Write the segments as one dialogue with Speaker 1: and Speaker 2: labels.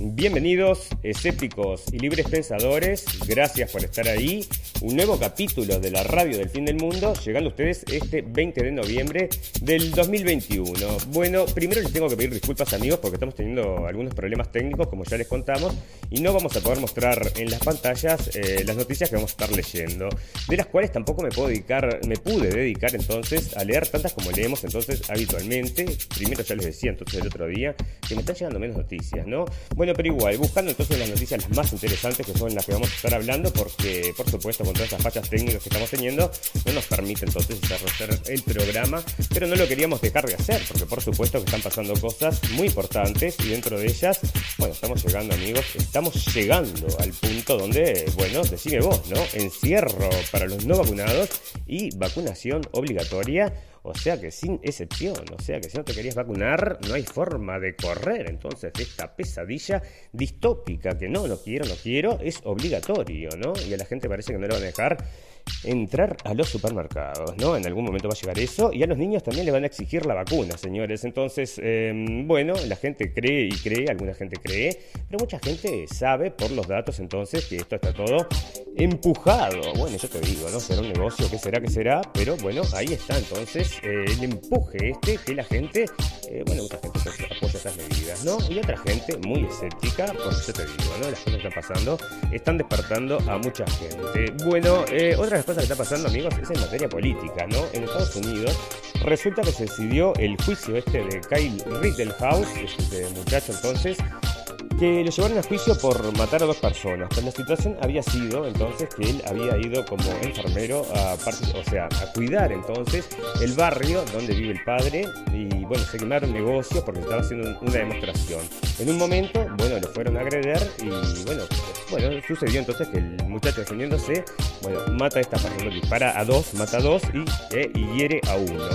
Speaker 1: Bienvenidos, escépticos y libres pensadores. Gracias por estar ahí. Un nuevo capítulo de la radio del fin del mundo, llegando a ustedes este 20 de noviembre del 2021. Bueno, primero les tengo que pedir disculpas amigos porque estamos teniendo algunos problemas técnicos, como ya les contamos, y no vamos a poder mostrar en las pantallas eh, las noticias que vamos a estar leyendo, de las cuales tampoco me puedo dedicar, me pude dedicar entonces a leer tantas como leemos entonces habitualmente. Primero ya les decía entonces el otro día que me están llegando menos noticias, ¿no? Bueno, pero igual, buscando entonces las noticias las más interesantes que son las que vamos a estar hablando, porque por supuesto con todas esas fallas técnicas que estamos teniendo, no nos permite entonces desarrollar el programa, pero no lo queríamos dejar de hacer, porque por supuesto que están pasando cosas muy importantes y dentro de ellas, bueno, estamos llegando amigos, estamos llegando al punto donde, bueno, decime vos, ¿no? Encierro para los no vacunados y vacunación obligatoria o sea que sin excepción, o sea que si no te querías vacunar, no hay forma de correr. Entonces, esta pesadilla distópica que no, no quiero, no quiero, es obligatorio, ¿no? Y a la gente parece que no le van a dejar entrar a los supermercados, ¿no? En algún momento va a llegar eso y a los niños también le van a exigir la vacuna, señores. Entonces, em, bueno, la gente cree y cree, alguna gente cree, pero mucha gente sabe por los datos entonces que esto está todo empujado. Bueno, yo te digo, ¿no? Será un negocio, ¿qué será, qué será? Pero bueno, ahí está entonces eh, el empuje este que la gente, eh, bueno, mucha gente apoya estas medidas, ¿no? Y otra gente muy escéptica, porque yo te digo, ¿no? Las cosas están pasando están despertando a mucha gente. Bueno, eh, cosas que está pasando, amigos, es en materia política, ¿no? En Estados Unidos resulta que se decidió el juicio este de Kyle Rittenhouse, este muchacho entonces, que lo llevaron a juicio por matar a dos personas. Pero la situación había sido entonces que él había ido como enfermero a, o sea, a cuidar entonces el barrio donde vive el padre y bueno, se quemaron negocios porque estaba haciendo una demostración. En un momento, bueno, lo fueron a agreder y bueno, bueno, sucedió entonces que el muchacho defendiéndose, bueno, mata a esta persona, dispara a dos, mata a dos y, eh, y hiere a uno.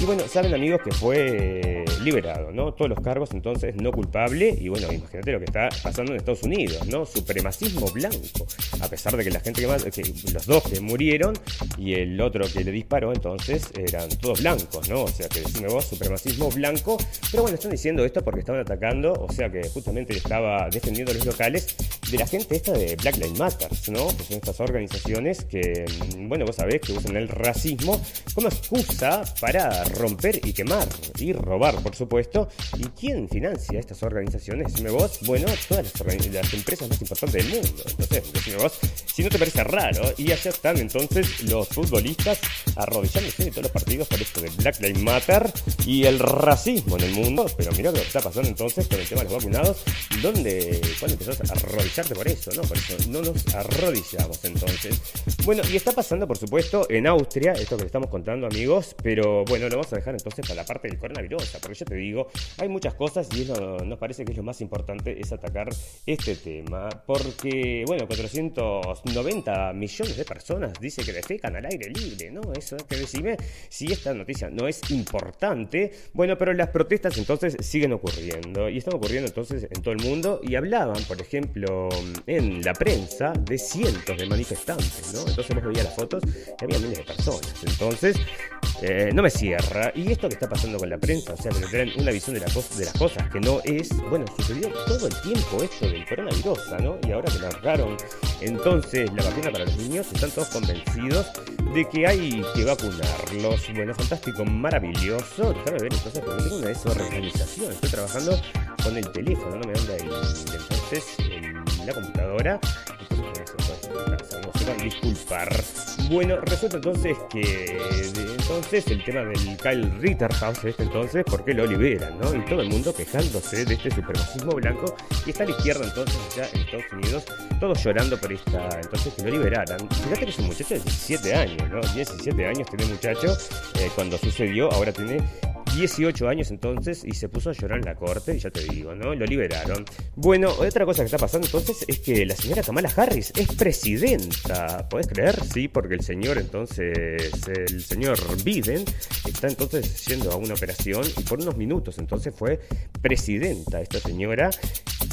Speaker 1: Y bueno, saben amigos que fue liberado, ¿no? Todos los cargos entonces no culpable y bueno, imagínate lo que está pasando en Estados Unidos, ¿no? Supremacismo blanco. A pesar de que la gente que, que los dos que murieron y el otro que le disparó entonces eran todos blancos, ¿no? O sea que decime vos, supremacismo blanco. Pero bueno, están diciendo esto porque estaban atacando, o sea que justamente estaba defendiendo a los locales de la gente esta de Black Lives Matter, ¿no? Que son estas organizaciones que, mm, bueno, vos sabés que usan el racismo como excusa para romper y quemar y robar, por supuesto. ¿Y quién financia estas organizaciones? Decime vos, bueno, todas las, empresas más importantes del mundo. Entonces, decime vos, si no te parece raro, y allá están entonces los futbolistas arrodillándose de todos los partidos por esto de Black Lives Matter y el racismo en el mundo. Pero mira lo que está pasando entonces con el tema de los vacunados, donde cuando empezás a arrodillarte por eso, ¿no? Por eso no nos arrodillamos entonces. Bueno, y está pasando, por supuesto, en Austria, esto que les estamos contando, amigos, pero bueno, lo vamos a dejar entonces para la parte del coronavirus, porque yo te digo, hay muchas cosas y eso nos parece que es lo más importante, es atacar este tema, porque, bueno, 490 millones de personas dice que defecan al aire libre, ¿no? Eso que decime si esta noticia no es importante, bueno, pero las protestas entonces siguen ocurriendo y están ocurriendo entonces en todo el mundo y hablaban, por ejemplo, en la prensa de cientos de manifestantes, ¿no? Entonces vos veías las fotos y había miles de personas, entonces eh, no me cierra. Y esto que está pasando con la prensa, o sea, que traen una visión de, la de las cosas que no es, bueno, sucedió todo el tiempo esto del coronavirus, ¿no? Y ahora que largaron entonces la vacuna para los niños, están todos convencidos de que hay que vacunarlos. Bueno, fantástico, maravilloso. Déjame ver entonces, porque tengo una desorganización. Estoy trabajando con el teléfono, no me anda ahí. Entonces, en la computadora. Disculpar. Bueno, resulta entonces que entonces el tema del Kyle Ritterhouse este entonces, ¿por qué lo liberan? ¿no? Y todo el mundo quejándose de este supremacismo blanco y está a la izquierda entonces ya en Estados Unidos, todos llorando por esta, entonces que lo liberaran. Fíjate que es un muchacho de 17 años, ¿no? 17 años tiene muchacho, eh, cuando sucedió, ahora tiene 18 años entonces y se puso a llorar en la corte, y ya te digo, ¿no? Lo liberaron. Bueno, otra cosa que está pasando entonces es que la señora Kamala Harris es presidenta. ¿Podés creer? Sí, porque el señor entonces, el señor Biden, está entonces yendo a una operación y por unos minutos entonces fue presidenta esta señora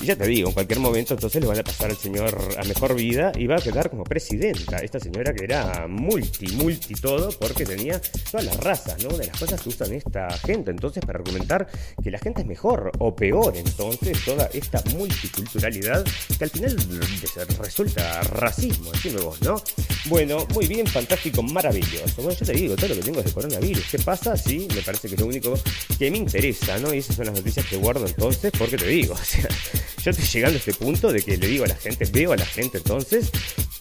Speaker 1: Y ya te digo, en cualquier momento entonces le van a pasar al señor a mejor vida y va a quedar como presidenta. Esta señora que era multi, multi todo, porque tenía todas las razas, ¿no? De las cosas que usan esta gente. Entonces, para argumentar que la gente es mejor o peor, entonces, toda esta multiculturalidad que al final resulta racismo, decime vos, ¿no? Bueno, muy bien, fantástico, maravilloso. Bueno, yo te digo, todo lo que tengo es de coronavirus. ¿Qué pasa? Sí, me parece que es lo único que me interesa, ¿no? Y esas son las noticias que guardo entonces, porque te digo, o sea, yo estoy llegando a este punto de que le digo a la gente, veo a la gente entonces,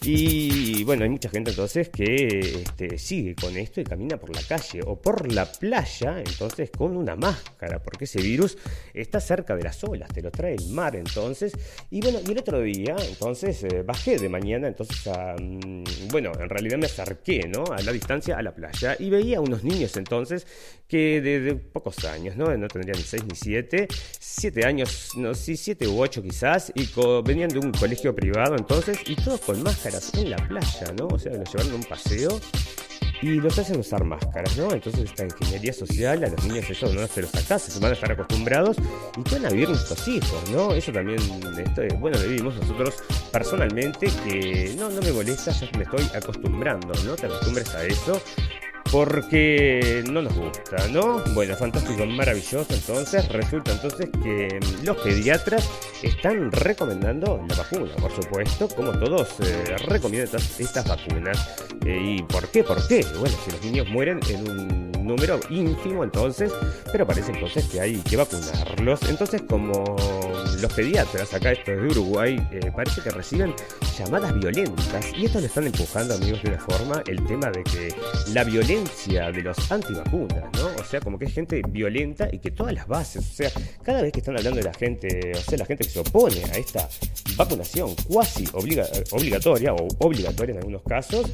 Speaker 1: y bueno, hay mucha gente entonces que este, sigue con esto y camina por la calle o por la playa, entonces con una máscara, porque ese virus está cerca de las olas, te lo trae el mar entonces. Y bueno, y el otro día, entonces eh, bajé de mañana, entonces, a, mm, bueno, en realidad me acerqué, ¿no? A la distancia a la playa y veía unos niños entonces que de, pocos años, ¿no? No tendrían ni 6 ni 7, 7 años, no, sí, 7 u 8 quizás, y venían de un colegio privado entonces, y todos con máscaras en la playa, ¿no? O sea, los llevaron a un paseo y los hacen usar máscaras, ¿no? Entonces esta ingeniería social a los niños eso no se los sacas, se van a estar acostumbrados y van a vivir nuestros hijos, ¿no? Eso también, esto, bueno, lo vivimos nosotros personalmente que no, no me molesta, ya me estoy acostumbrando, ¿no? Te acostumbres a eso porque no nos gusta, ¿no? Bueno, fantástico, maravilloso. Entonces, resulta entonces que mm, los pediatras están recomendando la vacuna, por supuesto, como todos eh, recomiendan estas, vacunas. Eh, ¿Y por qué? ¿Por qué? Bueno, si los niños mueren en un número ínfimo entonces, pero parece entonces que hay que vacunarlos. Entonces, como los pediatras acá estos de Uruguay eh, parece que reciben llamadas violentas y esto le están empujando amigos de una forma el tema de que la violencia de los antivacunas, ¿no? O sea, como que hay gente violenta y que todas las bases, o sea, cada vez que están hablando de la gente, o sea, la gente que se opone a esta vacunación cuasi obligatoria o obligatoria en algunos casos,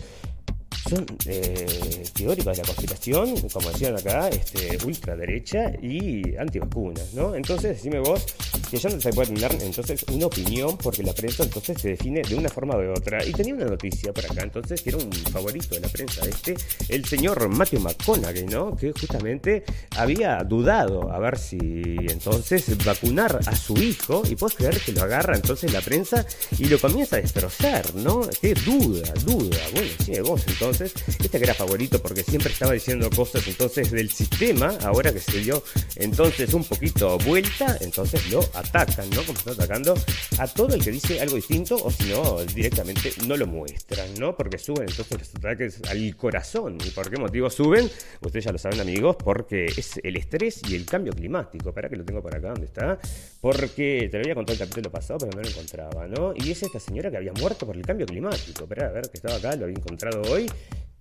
Speaker 1: son eh, teóricos de la conspiración, como decían acá, este, ultraderecha y antivacunas, ¿no? Entonces, decime vos que ya no se puede tener entonces una opinión porque la prensa entonces se define de una forma o de otra. Y tenía una noticia por acá, entonces, que era un favorito de la prensa este, el señor Matthew McConaughey, ¿no? Que justamente había dudado a ver si entonces vacunar a su hijo y puedes creer que lo agarra entonces la prensa y lo comienza a destrozar, ¿no? Qué duda, duda. Bueno, decime vos entonces este que era favorito porque siempre estaba diciendo cosas entonces del sistema, ahora que se dio entonces un poquito vuelta, entonces lo atacan, ¿no? Como están atacando a todo el que dice algo distinto o si no, directamente no lo muestran, ¿no? Porque suben entonces los ataques al corazón. ¿Y por qué motivo suben? Ustedes ya lo saben amigos, porque es el estrés y el cambio climático. Para que lo tengo por acá, ¿dónde está? Porque te lo había contado el capítulo pasado, pero no lo encontraba, ¿no? Y es esta señora que había muerto por el cambio climático. Espera, a ver, que estaba acá, lo había encontrado hoy.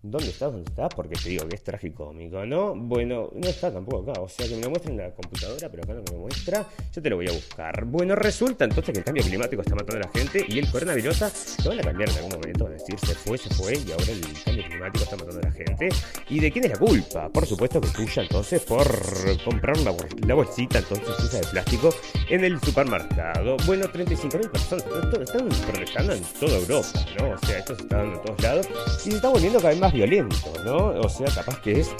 Speaker 1: ¿Dónde estás? ¿Dónde estás? Porque te digo que es tragicómico, ¿no? Bueno, no está tampoco acá. O sea, que me lo muestra en la computadora, pero acá no me lo muestra. Yo te lo voy a buscar. Bueno, resulta entonces que el cambio climático está matando a la gente y el coronavirus lo van a cambiar en algún momento. Van a decir, se fue, se fue y ahora el cambio climático está matando a la gente. ¿Y de quién es la culpa? Por supuesto que tuya, entonces, por comprar la, la bolsita, entonces, esa de plástico en el supermercado. Bueno, 35.000 personas están protestando en toda Europa, ¿no? O sea, esto se está dando en todos lados y se está volviendo cada vez más violento, ¿no? O sea, capaz que es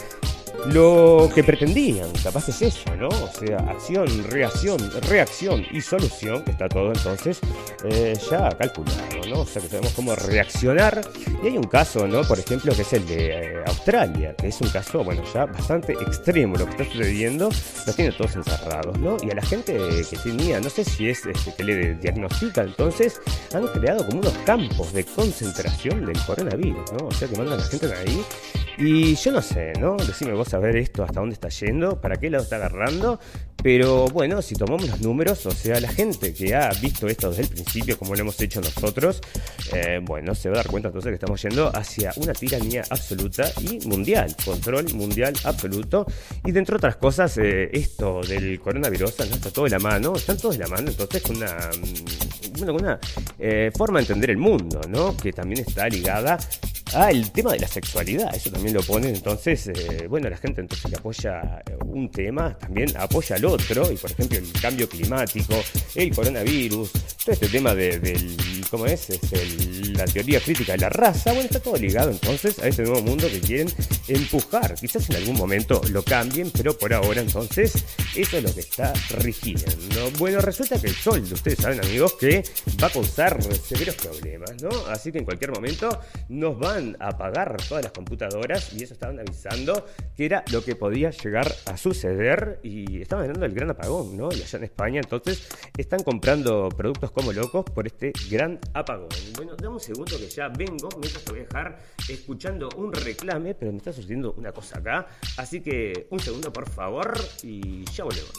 Speaker 1: lo que pretendían, capaz es eso, ¿no? O sea, acción, reacción, reacción y solución, que está todo entonces eh, ya calculado, ¿no? O sea, que sabemos cómo reaccionar. Y hay un caso, ¿no? Por ejemplo, que es el de eh, Australia, que es un caso, bueno, ya bastante extremo lo que está sucediendo, los tiene todos encerrados, ¿no? Y a la gente que tenía, no sé si es este, que le diagnostica, entonces han creado como unos campos de concentración del coronavirus, ¿no? O sea, que mandan a la gente ahí y yo no sé, ¿no? Decime vos a ver esto hasta dónde está yendo, para qué lado está agarrando. Pero bueno, si tomamos los números, o sea, la gente que ha visto esto desde el principio, como lo hemos hecho nosotros, eh, bueno, se va a dar cuenta entonces que estamos yendo hacia una tiranía absoluta y mundial, control mundial absoluto. Y dentro de otras cosas, eh, esto del coronavirus ¿no? está todo de la mano, están todos de la mano, entonces con una, mm, bueno, una eh, forma de entender el mundo, ¿no? Que también está ligada Ah, el tema de la sexualidad, eso también lo ponen. Entonces, eh, bueno, la gente entonces que apoya un tema también apoya al otro. Y por ejemplo, el cambio climático, el coronavirus, todo este tema de, ¿cómo es? es la teoría crítica de la raza. Bueno, está todo ligado entonces a este nuevo mundo que quieren empujar. Quizás en algún momento lo cambien, pero por ahora entonces eso es lo que está rigiendo. Bueno, resulta que el sol, ustedes saben amigos, que va a causar severos problemas, ¿no? Así que en cualquier momento nos van a apagar todas las computadoras y eso estaban avisando que era lo que podía llegar a suceder y estaban hablando del gran apagón, ¿no? Y allá en España entonces están comprando productos como locos por este gran apagón. Bueno, dame un segundo que ya vengo, mientras te voy a dejar escuchando un reclame, pero me está sucediendo una cosa acá, así que un segundo por favor y ya volvemos.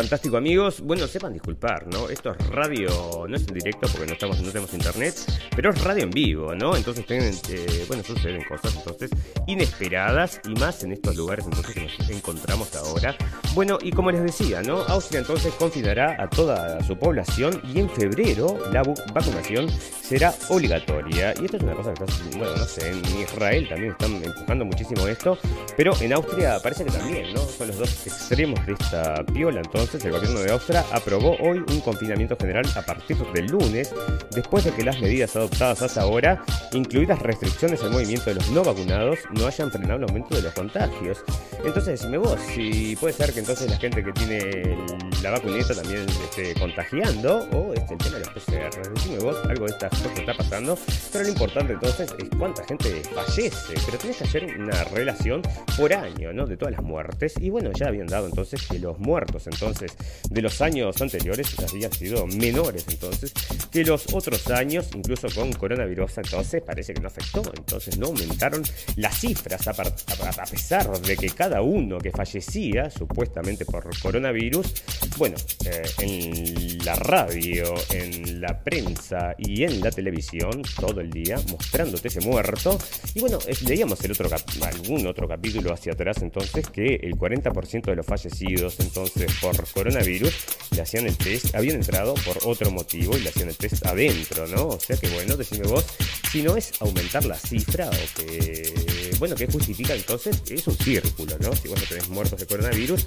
Speaker 1: Fantástico amigos, bueno sepan disculpar, ¿no? Esto es radio, no es en directo porque no estamos, no tenemos internet, pero es radio en vivo, ¿no? Entonces tienen, eh, bueno, suceden cosas entonces inesperadas y más en estos lugares entonces que nos encontramos ahora. Bueno, y como les decía, ¿no? Austria entonces confinará a toda su población y en febrero la vacunación será obligatoria. Y esto es una cosa que está, bueno, no sé, en Israel también están empujando muchísimo esto, pero en Austria parece que también, ¿no? Son los dos extremos de esta piola entonces el gobierno de Austria aprobó hoy un confinamiento general a partir del lunes, después de que las medidas adoptadas hasta ahora, incluidas restricciones al movimiento de los no vacunados, no hayan frenado el aumento de los contagios. Entonces, decime vos, si puede ser que entonces la gente que tiene la vacuneta también esté contagiando, o este, el tema de los PCR. Decime vos, algo de estas cosas está pasando, pero lo importante entonces es cuánta gente fallece, pero tenés que hacer una relación por año, ¿no? De todas las muertes, y bueno, ya habían dado entonces que los muertos entonces de los años anteriores habían sido menores entonces que los otros años, incluso con coronavirus, entonces parece que no afectó, entonces no aumentaron las cifras a, pesar de que cada uno que fallecía supuestamente por coronavirus, bueno, eh, en la radio, en la prensa y en la televisión todo el día mostrándote ese muerto y bueno, leíamos el otro algún otro capítulo hacia atrás entonces que el 40% de los fallecidos entonces por coronavirus, le hacían el test, habían entrado por otro motivo y le hacían el test adentro, ¿no? O sea que bueno, decime vos, si no es aumentar la cifra o que, bueno, que justifica entonces, es un círculo, ¿no? Si vos tenés muertos de coronavirus,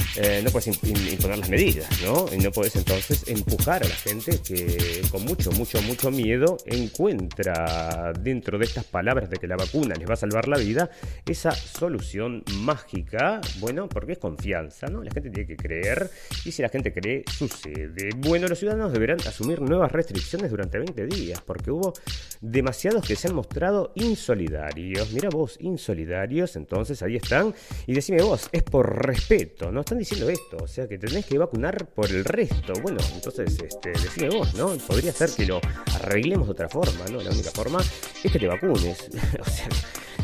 Speaker 1: eh, no puedes imponer las medidas, ¿no? Y no puedes entonces empujar a la gente que con mucho, mucho, mucho miedo encuentra dentro de estas palabras de que la vacuna les va a salvar la vida esa solución mágica, bueno, porque es confianza, ¿no? La gente tiene que creer y si la gente cree, sucede. Bueno, los ciudadanos deberán asumir nuevas restricciones durante 20 días porque hubo demasiados que se han mostrado insolidarios. Mira vos, insolidarios, entonces ahí están. Y decime vos, es por respeto, ¿no? Están diciendo esto, o sea que tenés que vacunar por el resto. Bueno, entonces, este, decime vos, ¿no? Podría ser que lo arreglemos de otra forma, ¿no? La única forma es que te vacunes. o sea,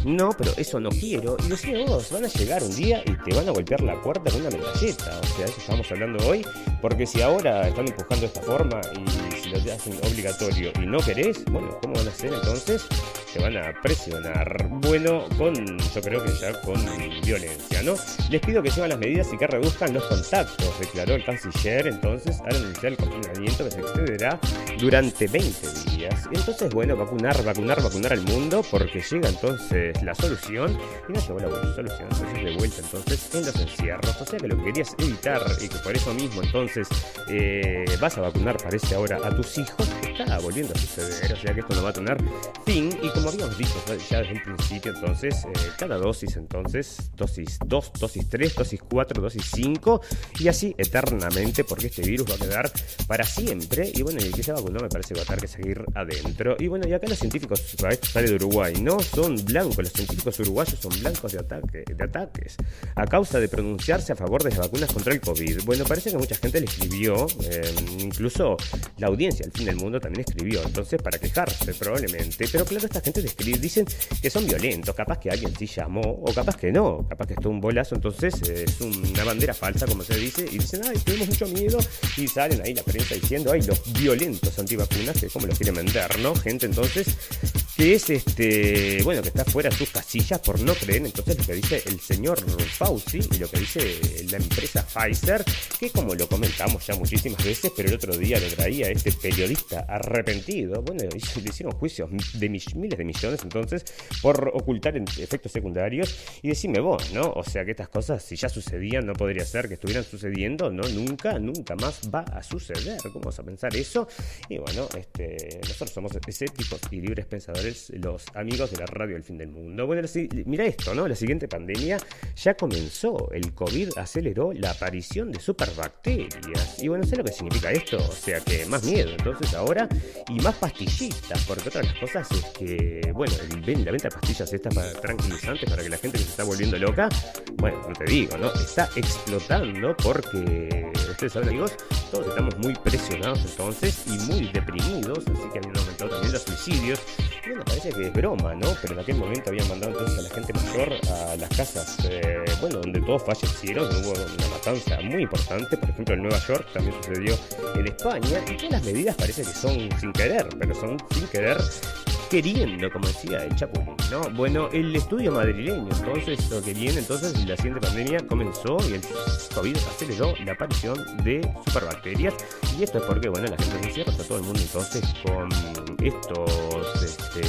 Speaker 1: no, pero eso no quiero. Y decime vos, van a llegar un día y te van a golpear la puerta con una medalleta. O sea, eso estamos hablando hoy. Porque si ahora están empujando de esta forma y si lo hacen obligatorio y no querés, bueno, ¿cómo van a hacer entonces? Van a presionar. Bueno, con, yo creo que ya con violencia, ¿no? Les pido que lleven las medidas y que reduzcan los contactos, declaró el canciller entonces al anunciar el confinamiento que se extenderá durante 20 días. Entonces, bueno, vacunar, vacunar, vacunar al mundo porque llega entonces la solución y no llegó la solución, entonces de vuelta entonces en los encierros. O sea que lo que querías evitar y que por eso mismo entonces eh, vas a vacunar, parece ahora, a tus hijos, está volviendo a suceder. O sea que esto no va a tener fin y como habíamos dicho ya desde el principio, entonces, eh, cada dosis, entonces, dosis 2, dosis 3, dosis 4, dosis 5, y así eternamente, porque este virus va a quedar para siempre. Y bueno, y el que se vacunó me parece que va a tener que seguir adentro. Y bueno, y acá los científicos, esto sale de Uruguay, no son blancos, los científicos uruguayos son blancos de, ataque, de ataques, a causa de pronunciarse a favor de las vacunas contra el COVID. Bueno, parece que mucha gente le escribió, eh, incluso la audiencia al fin del mundo también escribió, entonces para quejarse probablemente. Pero claro, esta gente dicen que son violentos, capaz que alguien sí llamó, o capaz que no, capaz que esto es un bolazo, entonces eh, es una bandera falsa, como se dice, y dicen, ay, tenemos mucho miedo, y salen ahí la prensa diciendo, ay, los violentos antivacunas, que es como los quieren vender, ¿no? Gente entonces que es este, bueno, que está fuera de sus casillas por no creer entonces lo que dice el señor Fauci y lo que dice la empresa Pfizer, que como lo comentamos ya muchísimas veces, pero el otro día lo traía este periodista arrepentido, bueno, le hicieron juicios de miles de millones entonces por ocultar efectos secundarios y decime vos, ¿no? O sea que estas cosas si ya sucedían no podría ser que estuvieran sucediendo, ¿no? Nunca, nunca más va a suceder, ¿cómo vas a pensar eso? Y bueno, este, nosotros somos escépticos y libres pensadores los amigos de la radio del fin del mundo. Bueno, mira esto, ¿no? La siguiente pandemia ya comenzó. El COVID aceleró la aparición de superbacterias. Y bueno, sé lo que significa esto. O sea que más miedo entonces ahora y más pastillitas. Porque otra de las cosas es que, bueno, la venta de pastillas estas para tranquilizantes para que la gente que se está volviendo loca, bueno, no te digo, ¿no? Está explotando porque, ustedes saben amigos, todos estamos muy presionados entonces y muy deprimidos. Así que han aumentado también los suicidios parece que es broma, ¿no? Pero en aquel momento habían mandado entonces a la gente mayor a las casas, eh, bueno, donde todos fallecieron, hubo una matanza muy importante, por ejemplo en Nueva York también sucedió en España, y todas las medidas parece que son sin querer, pero son sin querer queriendo, como decía el Chapulín, ¿no? Bueno, el estudio madrileño, entonces, lo que viene, entonces, la siguiente pandemia comenzó y el COVID aceleró la aparición de superbacterias. Y esto es porque, bueno, la gente se encierra, está todo el mundo entonces con estos este,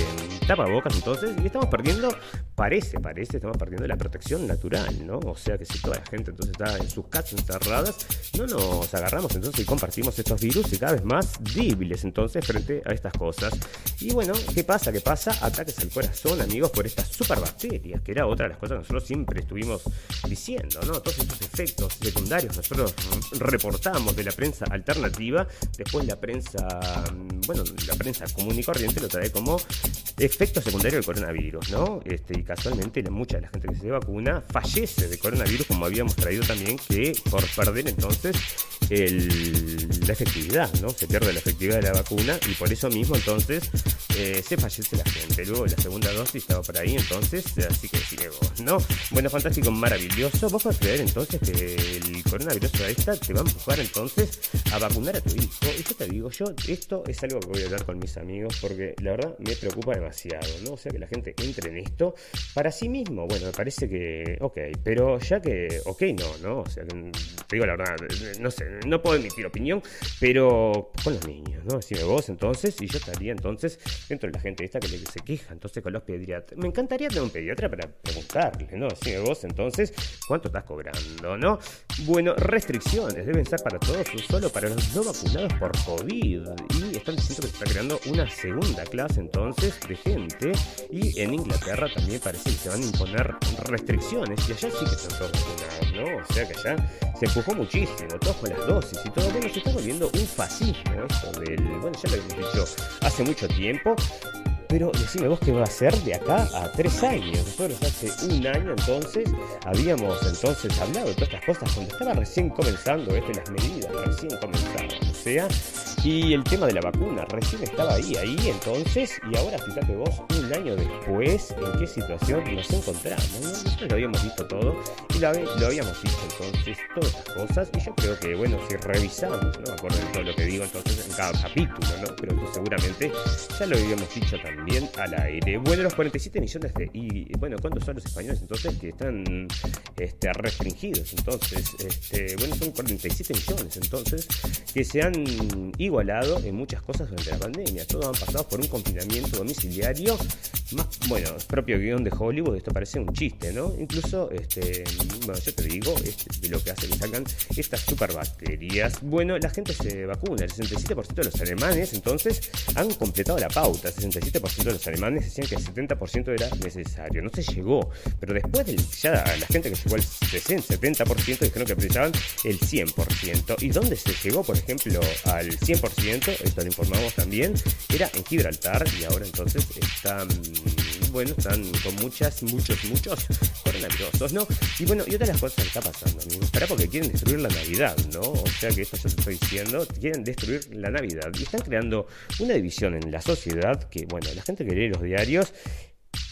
Speaker 1: tapabocas, entonces, y estamos perdiendo, parece, parece, estamos perdiendo la protección natural, ¿no? O sea que si toda la gente entonces está en sus casas encerradas, no nos agarramos entonces y compartimos estos virus y cada vez más débiles entonces frente a estas cosas. Y bueno, ¿qué pasa? ¿Qué pasa? Ataques al corazón, amigos, por estas superbacterias, que era otra de las cosas que nosotros siempre estuvimos diciendo, ¿no? Todos estos efectos secundarios nosotros reportamos de la prensa alternativa, después la prensa, bueno, la prensa común y corriente lo trae como efecto secundario del coronavirus, ¿no? Este, y casualmente mucha de la gente que se vacuna fallece de coronavirus, como habíamos traído también, que por perder entonces la efectividad, ¿no? Se pierde la efectividad de la vacuna y por eso mismo entonces eh, se fallece la gente. Luego la segunda dosis estaba por ahí entonces, así que sigue vos, ¿no? Bueno, fantástico, maravilloso. Vos podés creer entonces que el coronavirus esta te va a empujar entonces a vacunar a tu hijo. Y yo te digo, yo esto es algo que voy a hablar con mis amigos porque la verdad me preocupa demasiado, ¿no? O sea, que la gente entre en esto para sí mismo. Bueno, me parece que, ok, pero ya que, ok, no, ¿no? O sea, te digo la verdad, no sé, no puedo emitir opinión, pero con los niños, ¿no? Decime vos entonces, y yo estaría entonces dentro de la gente esta que se queja entonces con los pediatras. Me encantaría tener un pediatra para preguntarle, ¿no? Decime vos entonces, ¿cuánto estás cobrando, no? Bueno, restricciones deben ser para todos solo para los no vacunados por COVID. Y están diciendo que se está creando una segunda clase entonces de gente. Y en Inglaterra también parece que se van a imponer restricciones. Y allá sí que están todos vacunados, ¿no? O sea que allá se empujó muchísimo, todos con las dosis y todo. Bueno, se está volviendo un fascismo esto del. Bueno, ya lo hemos dicho hace mucho tiempo. Pero decime vos qué va a ser de acá a tres años. Nosotros hace un año entonces habíamos entonces hablado de todas estas cosas cuando estaba recién comenzando esto, las medidas recién comenzaban. O sea, y el tema de la vacuna recién estaba ahí, ahí entonces, y ahora fíjate vos, un año después, en qué situación nos encontramos. Nosotros lo habíamos visto todo y lo, habíamos visto entonces, todas estas cosas, y yo creo que, bueno, si revisamos, no de todo lo que digo entonces en cada capítulo, ¿no? Pero seguramente ya lo habíamos dicho también al aire. Bueno, los 47 millones de. Y bueno, ¿cuántos son los españoles entonces que están este, restringidos? Entonces, este, bueno, son 47 millones entonces que se han igualado en muchas cosas durante la pandemia. Todos han pasado por un confinamiento domiciliario bueno, propio guion de Hollywood, esto parece un chiste, ¿no? Incluso, este, bueno, yo te digo, este, de lo que hace que sacan estas superbacterias. Bueno, la gente se vacuna, el 67% de los alemanes entonces han completado la pauta, el 67% de los alemanes decían que el 70% era necesario, no se llegó, pero después de ya la gente que llegó al 60, 70% dijeron que precisaban el 100%. ¿Y dónde se llegó, por ejemplo, al 100%? Esto lo informamos también, era en Gibraltar y ahora entonces están bueno, están con muchas, muchos, muchos coronavirus, ¿no? Y bueno, y otra de las cosas que está pasando, para porque quieren destruir la Navidad, ¿no? O sea que esto ya te estoy diciendo, quieren destruir la Navidad. Y están creando una división en la sociedad que, bueno, la gente que lee los diarios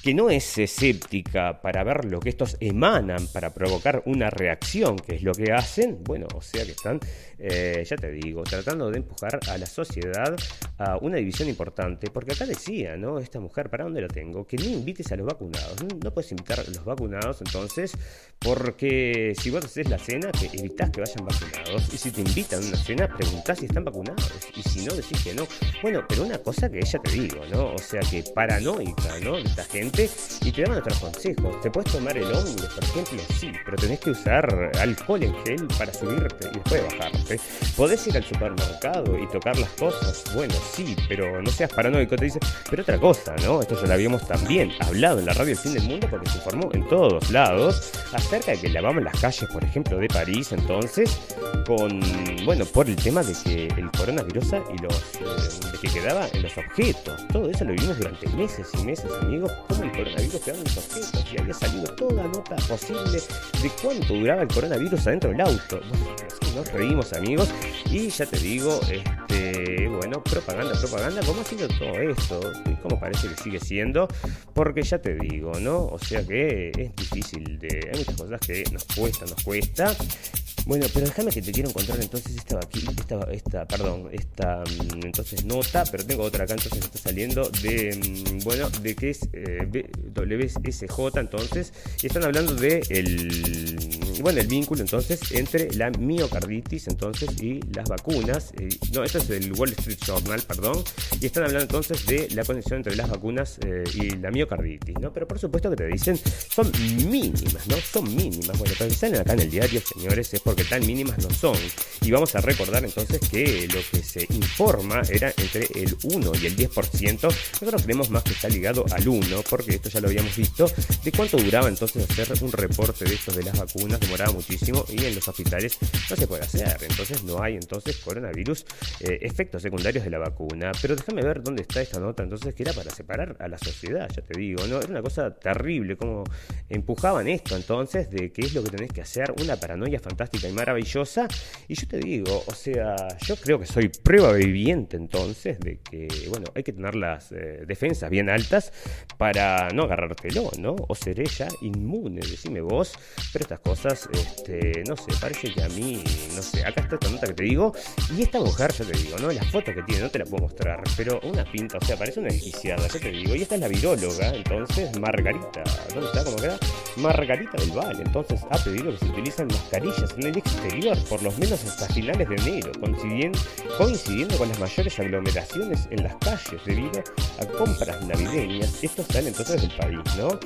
Speaker 1: que no es escéptica para ver lo que estos emanan para provocar una reacción, que es lo que hacen, bueno, o sea que están, eh, ya te digo, tratando de empujar a la sociedad a una división importante, porque acá decía, ¿no? Esta mujer, ¿para dónde la tengo? Que no invites a los vacunados, no, puedes invitar a los vacunados entonces, porque si vos haces la cena, que evitás que vayan vacunados, y si te invitan a una cena, preguntás si están vacunados, y si no, decís que no. Bueno, pero una cosa que ella te digo, ¿no? O sea que paranoica, ¿no? esta gente y te dan otros consejos. Te puedes tomar el ómnibus, por ejemplo, sí, pero tenés que usar alcohol en gel para subirte y después bajarte. Podés ir al supermercado y tocar las cosas, bueno, sí, pero no seas paranoico, te dice. Pero otra cosa, ¿no? Esto ya lo habíamos también hablado en la radio El Fin del Mundo porque se informó en todos lados acerca de que lavamos las calles, por ejemplo, de París, entonces, con, bueno, por el tema de que el coronavirus y los, eh, que quedaba en los objetos. Todo eso lo vimos durante meses y meses, amigos el coronavirus quedaba en y había salido toda nota posible de cuánto duraba el coronavirus adentro del auto. Bueno, nos reímos amigos y ya te digo, este, bueno, propaganda, propaganda, ¿cómo ha sido todo esto? Cómo parece que sigue siendo, porque ya te digo, ¿no? O sea que es difícil de... Hay muchas cosas que nos cuesta, nos cuesta. Bueno, pero déjame que te quiero encontrar entonces esta esta, esta, perdón, esta mm, entonces nota, pero tengo otra acá entonces está saliendo de, mm, bueno, de que es eh, WSJ entonces, y están hablando de el, bueno, el vínculo entonces entre la miocarditis entonces y las vacunas, eh, no, esto es el Wall Street Journal, perdón, y están hablando entonces de la conexión entre las vacunas eh, y la miocarditis, ¿no? Pero por supuesto que te dicen, son mínimas, ¿no? Son mínimas, bueno, pero salen acá en el diario, señores, es por que tan mínimas no son. Y vamos a recordar entonces que lo que se informa era entre el 1 y el 10%. Nosotros creemos más que está ligado al 1, porque esto ya lo habíamos visto, de cuánto duraba entonces hacer un reporte de estos de las vacunas, muchísimo y en los hospitales no se puede hacer. Entonces no hay entonces coronavirus, eh, efectos secundarios de la vacuna. Pero déjame ver dónde está esta nota entonces que era para separar a la sociedad, ya te digo, ¿no? Era una cosa terrible como empujaban esto entonces de qué es lo que tenés que hacer, una paranoia fantástica y maravillosa. Y yo te digo, o sea, yo creo que soy prueba viviente entonces de que, bueno, hay que tener las eh, defensas bien altas para no agarrártelo, ¿no? O seré ya inmune, decime vos. Pero estas cosas, este, no sé, parece que a mí, no sé, acá está esta nota que te digo. Y esta mujer, ya te digo, ¿no? La foto que tiene, no te la puedo mostrar, pero una pinta, o sea, parece una desquiciada, ya te digo. Y esta es la viróloga, entonces, Margarita, ¿dónde está? ¿Cómo queda? Margarita del Valle, entonces ha pedido que se utilicen mascarillas en el exterior, por lo menos hasta finales de enero, coincidiendo, coincidiendo con las mayores aglomeraciones en las calles debido a compras navideñas. Esto sale entonces del país, ¿no?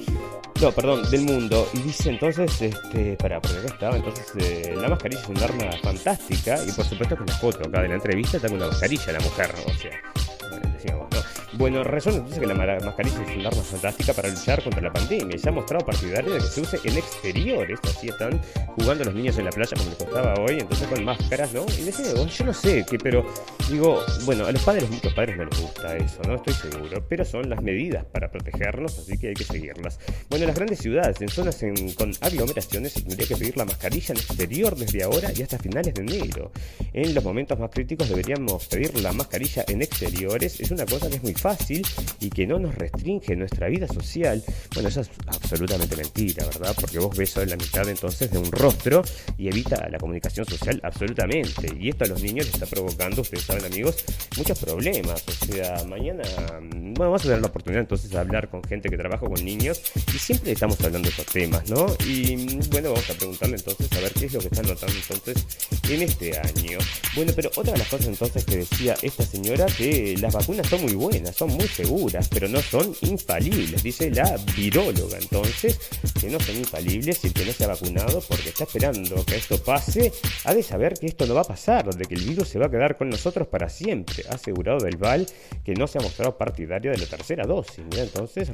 Speaker 1: No, perdón, del mundo. Y dice entonces, este, para, porque acá estaba, entonces eh, la mascarilla es un arma fantástica y por supuesto que la foto acá de la entrevista está con una mascarilla la mujer, o sea. Bueno, resulta entonces que la mascarilla es un arma fantástica para luchar contra la pandemia. Se ha mostrado partidario de que se use en exteriores. Así están jugando los niños en la playa como les costaba hoy, entonces con máscaras, ¿no? Y decía, yo no sé qué, pero digo, bueno, a los padres, muchos padres no les gusta eso, ¿no? Estoy seguro. Pero son las medidas para protegernos, así que hay que seguirlas. Bueno, en las grandes ciudades, en zonas con aglomeraciones, se tendría que pedir la mascarilla en exterior desde ahora y hasta finales de enero. En los momentos más críticos deberíamos pedir la mascarilla en exteriores. Es una cosa que es muy fácil y que no nos restringe nuestra vida social, bueno, eso es absolutamente mentira, ¿verdad? Porque vos ves solo la mitad entonces de un rostro y evita la comunicación social absolutamente. Y esto a los niños les está provocando, ustedes saben amigos, muchos problemas. O sea, mañana, vamos a tener la oportunidad entonces de hablar con gente que trabaja con niños y siempre estamos hablando de esos temas, ¿no? Y bueno, vamos a preguntarle entonces a ver qué es lo que están notando entonces en este año. Bueno, pero otra de las cosas entonces que decía esta señora que las vacunas son muy buenas son muy seguras, pero no son infalibles, dice la viróloga. Entonces, que no son infalibles y el que no se ha vacunado porque está esperando que esto pase, ha de saber que esto no va a pasar, de que el virus se va a quedar con nosotros para siempre. Ha asegurado Del Val que no se ha mostrado partidario de la tercera dosis. Mira, entonces,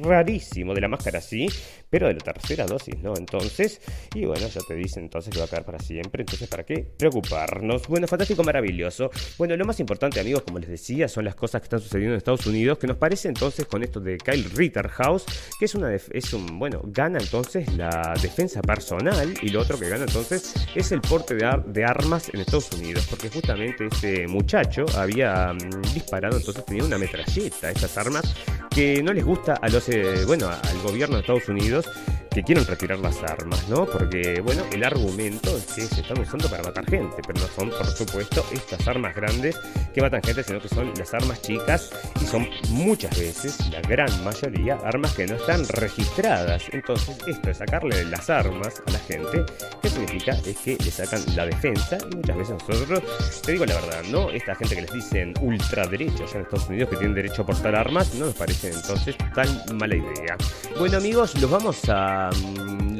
Speaker 1: rarísimo de la máscara sí, pero de la tercera dosis no. Entonces, y bueno, ya te dice entonces que va a quedar para siempre. Entonces, ¿para qué preocuparnos? Bueno, fantástico, maravilloso. Bueno, lo más importante, amigos, como les decía, son las cosas que están sucediendo en Estados Unidos, que nos parece entonces con esto de Kyle Ritterhouse, que es una es un bueno, gana entonces la defensa personal y lo otro que gana entonces es el porte de, de armas en Estados Unidos, porque justamente este muchacho había mm, disparado, entonces tenía una metralleta, estas armas que no les gusta a los eh, bueno, al gobierno de Estados Unidos que quieren retirar las armas, ¿no? Porque, bueno, el argumento es que se están usando para matar gente, pero no son, por supuesto, estas armas grandes que matan gente, sino que son las armas chicas y son muchas veces, la gran mayoría, armas que no están registradas. Entonces, esto es sacarle las armas a la gente, ¿qué significa? Es que le sacan la defensa y muchas veces nosotros, te digo la verdad, ¿no? Esta gente que les dicen ultraderecha allá en Estados Unidos que tienen derecho a portar armas, no nos parece entonces tan mala idea. Bueno amigos, los vamos a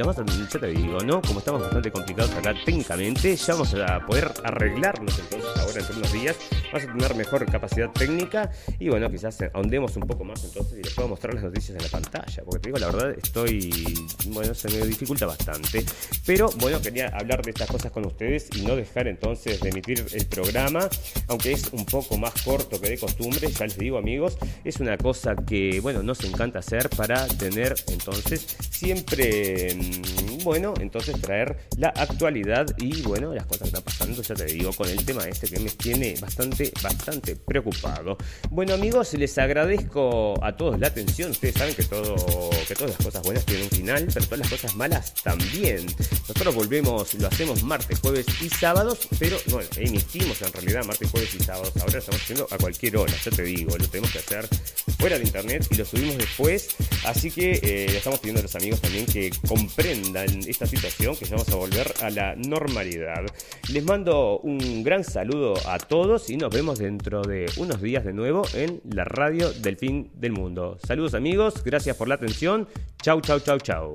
Speaker 1: más, ya te digo, ¿no? Como estamos bastante complicados acá técnicamente, ya vamos a poder arreglarnos entonces ahora en unos días. Vamos a tener mejor capacidad técnica y bueno, quizás ahondemos un poco más entonces y les puedo mostrar las noticias en la pantalla. Porque te digo, la verdad, estoy, bueno, se me dificulta bastante. Pero bueno, quería hablar de estas cosas con ustedes y no dejar entonces de emitir el programa, aunque es un poco más corto que de costumbre, ya les digo amigos, es una cosa que, bueno, nos encanta hacer para tener entonces siempre Mm, bueno, entonces traer la actualidad y bueno, las cosas que están pasando, ya te digo, con el tema este que me tiene bastante, bastante preocupado. Bueno amigos, les agradezco a todos la atención. Ustedes saben que todo, que todas las cosas buenas tienen un final, pero todas las cosas malas también. Nosotros volvemos, lo hacemos martes, jueves y sábados, pero bueno, emitimos en realidad martes, jueves y sábados. Ahora lo estamos haciendo a cualquier hora, ya te digo, lo tenemos que hacer fuera de internet y lo subimos después. Así que eh, le estamos pidiendo a los amigos también que comprendan esta situación, que ya vamos a volver a la normalidad. Les mando un gran saludo a todos y nos vemos dentro de unos días de nuevo en la radio del fin del mundo. Saludos amigos, gracias por la atención. Chau, chau, chau, chau.